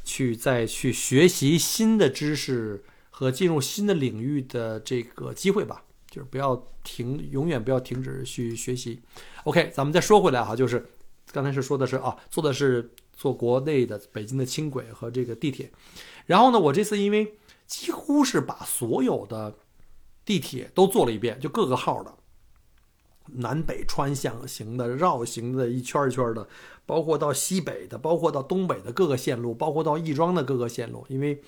去再去学习新的知识和进入新的领域的这个机会吧。就是不要停，永远不要停止去学习。OK，咱们再说回来哈，就是刚才是说的是啊，坐的是坐国内的北京的轻轨和这个地铁。然后呢，我这次因为几乎是把所有的地铁都坐了一遍，就各个号的，南北穿向型的、绕行的、一圈一圈的，包括到西北的，包括到东北的各个线路，包括到亦庄的各个线路，因为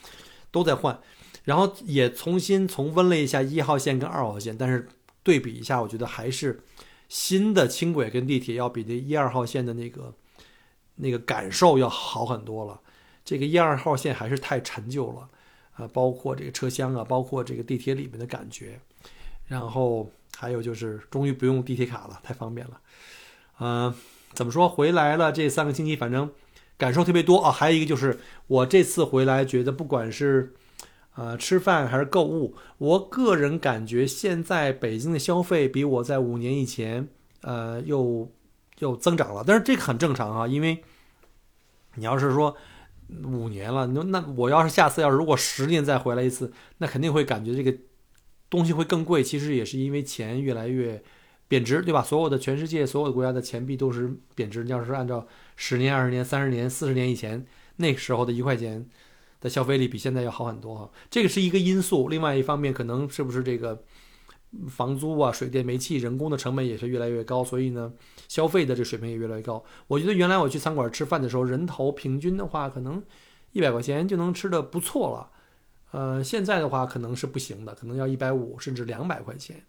都在换。然后也重新重温了一下一号线跟二号线，但是对比一下，我觉得还是新的轻轨跟地铁要比那一二号线的那个那个感受要好很多了。这个一二号线还是太陈旧了，呃，包括这个车厢啊，包括这个地铁里面的感觉。然后还有就是终于不用地铁卡了，太方便了。嗯，怎么说？回来了这三个星期，反正感受特别多啊。还有一个就是我这次回来觉得，不管是呃，吃饭还是购物，我个人感觉现在北京的消费比我在五年以前，呃，又又增长了。但是这个很正常啊，因为你要是说五年了，那那我要是下次要是如果十年再回来一次，那肯定会感觉这个东西会更贵。其实也是因为钱越来越贬值，对吧？所有的全世界所有的国家的钱币都是贬值。你要是按照十年、二十年、三十年、四十年以前那时候的一块钱。的消费力比现在要好很多哈，这个是一个因素。另外一方面，可能是不是这个房租啊、水电煤气、人工的成本也是越来越高，所以呢，消费的这水平也越来越高。我觉得原来我去餐馆吃饭的时候，人头平均的话，可能一百块钱就能吃的不错了。呃，现在的话可能是不行的，可能要一百五甚至两百块钱。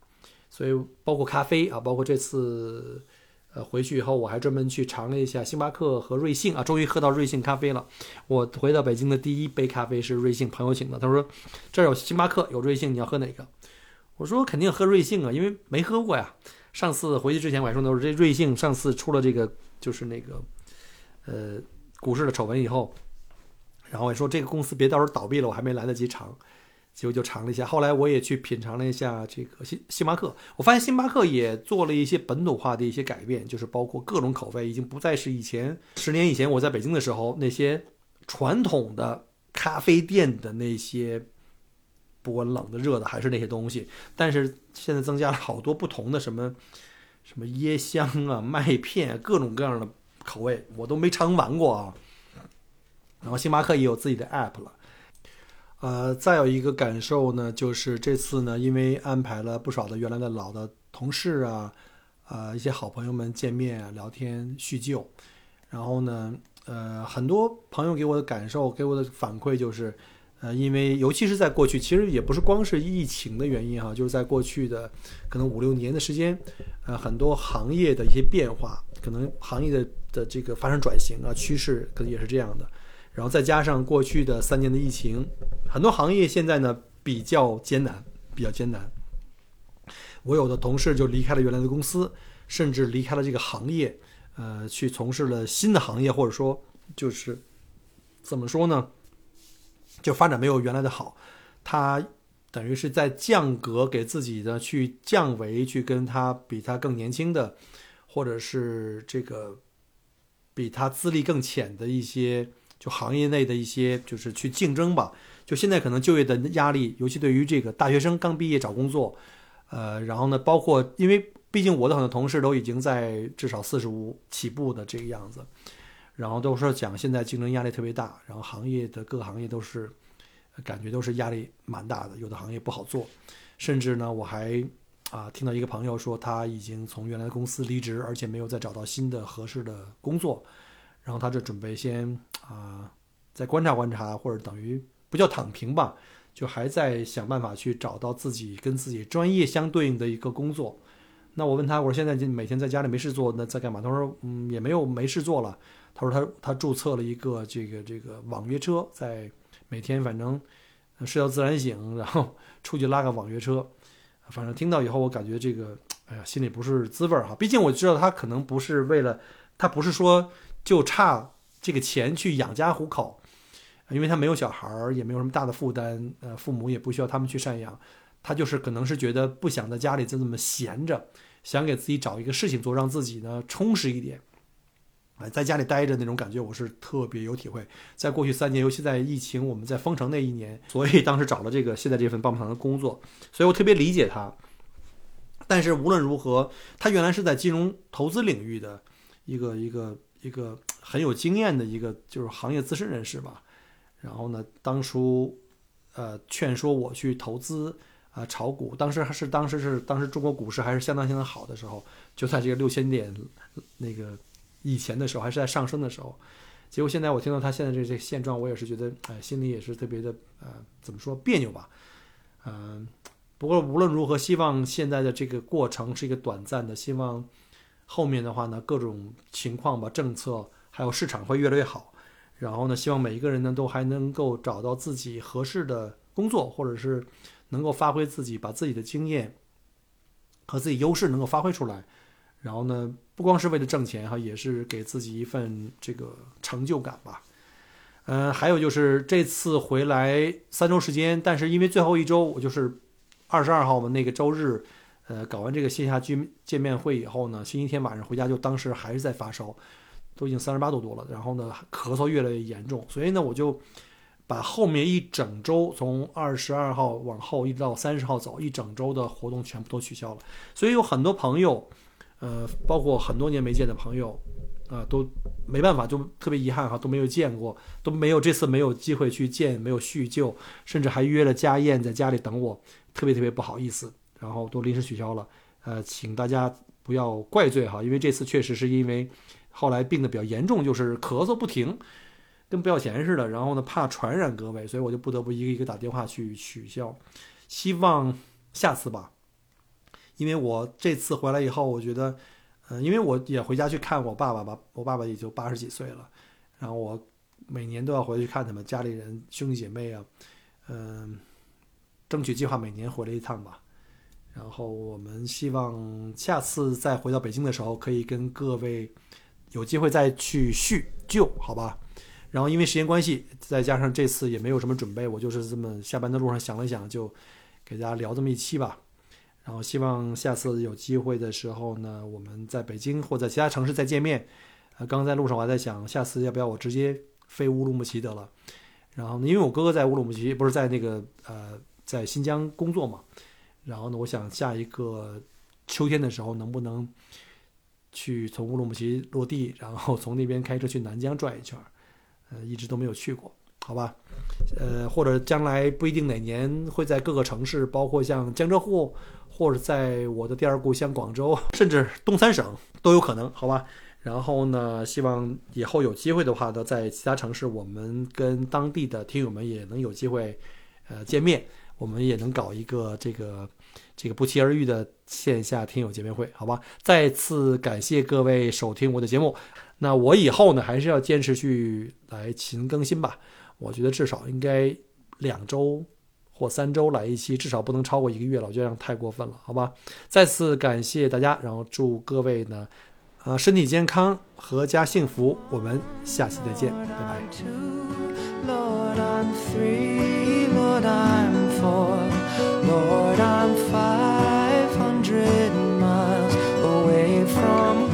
所以包括咖啡啊，包括这次。呃，回去以后我还专门去尝了一下星巴克和瑞幸啊，终于喝到瑞幸咖啡了。我回到北京的第一杯咖啡是瑞幸朋友请的，他说这儿有星巴克，有瑞幸，你要喝哪个？我说肯定喝瑞幸啊，因为没喝过呀。上次回去之前我还说，呢，我说这瑞幸上次出了这个就是那个呃股市的丑闻以后，然后我说这个公司别到时候倒闭了，我还没来得及尝。结果就尝了一下，后来我也去品尝了一下这个星星巴克，我发现星巴克也做了一些本土化的一些改变，就是包括各种口味，已经不再是以前十年以前我在北京的时候那些传统的咖啡店的那些，不管冷的热的还是那些东西，但是现在增加了好多不同的什么 什么椰香啊、麦片，各种各样的口味，我都没尝完过啊。然后星巴克也有自己的 app 了。呃，再有一个感受呢，就是这次呢，因为安排了不少的原来的老的同事啊，呃，一些好朋友们见面聊天叙旧，然后呢，呃，很多朋友给我的感受，给我的反馈就是，呃，因为尤其是在过去，其实也不是光是疫情的原因哈，就是在过去的可能五六年的时间，呃，很多行业的一些变化，可能行业的的这个发生转型啊，趋势可能也是这样的。然后再加上过去的三年的疫情，很多行业现在呢比较艰难，比较艰难。我有的同事就离开了原来的公司，甚至离开了这个行业，呃，去从事了新的行业，或者说就是怎么说呢，就发展没有原来的好。他等于是在降格，给自己的去降维，去跟他比他更年轻的，或者是这个比他资历更浅的一些。就行业内的一些，就是去竞争吧。就现在可能就业的压力，尤其对于这个大学生刚毕业找工作，呃，然后呢，包括因为毕竟我的很多同事都已经在至少四十五起步的这个样子，然后都说讲现在竞争压力特别大，然后行业的各个行业都是感觉都是压力蛮大的，有的行业不好做，甚至呢，我还啊听到一个朋友说他已经从原来的公司离职，而且没有再找到新的合适的工作。然后他就准备先啊，再观察观察，或者等于不叫躺平吧，就还在想办法去找到自己跟自己专业相对应的一个工作。那我问他，我说现在就每天在家里没事做，那在干嘛？他说，嗯，也没有没事做了。他说他他注册了一个这个这个网约车，在每天反正睡到自然醒，然后出去拉个网约车。反正听到以后，我感觉这个，哎呀，心里不是滋味儿哈。毕竟我知道他可能不是为了，他不是说就差这个钱去养家糊口，因为他没有小孩儿，也没有什么大的负担，呃，父母也不需要他们去赡养。他就是可能是觉得不想在家里就这么闲着，想给自己找一个事情做，让自己呢充实一点。哎，在家里待着那种感觉，我是特别有体会。在过去三年，尤其在疫情我们在封城那一年，所以当时找了这个现在这份棒棒糖的工作，所以我特别理解他。但是无论如何，他原来是在金融投资领域的一个一个一个很有经验的一个就是行业资深人士吧。然后呢，当初呃劝说我去投资。啊，炒股当时还是当时是当时中国股市还是相当相当好的时候，就在这个六千点那个以前的时候，还是在上升的时候。结果现在我听到他现在这这现状，我也是觉得哎，心里也是特别的呃，怎么说别扭吧？嗯，不过无论如何，希望现在的这个过程是一个短暂的，希望后面的话呢，各种情况吧，政策还有市场会越来越好。然后呢，希望每一个人呢都还能够找到自己合适的工作，或者是。能够发挥自己，把自己的经验和自己优势能够发挥出来，然后呢，不光是为了挣钱哈，也是给自己一份这个成就感吧。嗯，还有就是这次回来三周时间，但是因为最后一周我就是二十二号嘛，那个周日，呃，搞完这个线下聚见面会以后呢，星期天晚上回家就当时还是在发烧，都已经三十八度多了，然后呢，咳嗽越来越严重，所以呢，我就。把后面一整周，从二十二号往后一直到三十号走，一整周的活动全部都取消了。所以有很多朋友，呃，包括很多年没见的朋友，啊，都没办法，就特别遗憾哈，都没有见过，都没有这次没有机会去见，没有叙旧，甚至还约了家宴在家里等我，特别特别不好意思，然后都临时取消了。呃，请大家不要怪罪哈，因为这次确实是因为后来病的比较严重，就是咳嗽不停。跟不要钱似的，然后呢，怕传染各位，所以我就不得不一个一个打电话去取消。希望下次吧，因为我这次回来以后，我觉得，嗯，因为我也回家去看我爸爸吧，我爸爸也就八十几岁了，然后我每年都要回去看他们家里人兄弟姐妹啊，嗯，争取计划每年回来一趟吧。然后我们希望下次再回到北京的时候，可以跟各位有机会再去叙旧，好吧？然后因为时间关系，再加上这次也没有什么准备，我就是这么下班的路上想了想，就给大家聊这么一期吧。然后希望下次有机会的时候呢，我们在北京或者其他城市再见面。呃，刚刚在路上我还在想，下次要不要我直接飞乌鲁木齐得了。然后呢，因为我哥哥在乌鲁木齐，不是在那个呃在新疆工作嘛。然后呢，我想下一个秋天的时候，能不能去从乌鲁木齐落地，然后从那边开车去南疆转一圈儿。呃，一直都没有去过，好吧？呃，或者将来不一定哪年会在各个城市，包括像江浙沪，或者在我的第二故乡广州，甚至东三省都有可能，好吧？然后呢，希望以后有机会的话呢，在其他城市，我们跟当地的听友们也能有机会，呃，见面，我们也能搞一个这个这个不期而遇的线下听友见面会，好吧？再次感谢各位收听我的节目。那我以后呢，还是要坚持去来勤更新吧。我觉得至少应该两周或三周来一期，至少不能超过一个月了。我觉得这样太过分了，好吧？再次感谢大家，然后祝各位呢，呃，身体健康，阖家幸福。我们下期再见，拜拜。Lord, I'm 500 miles away from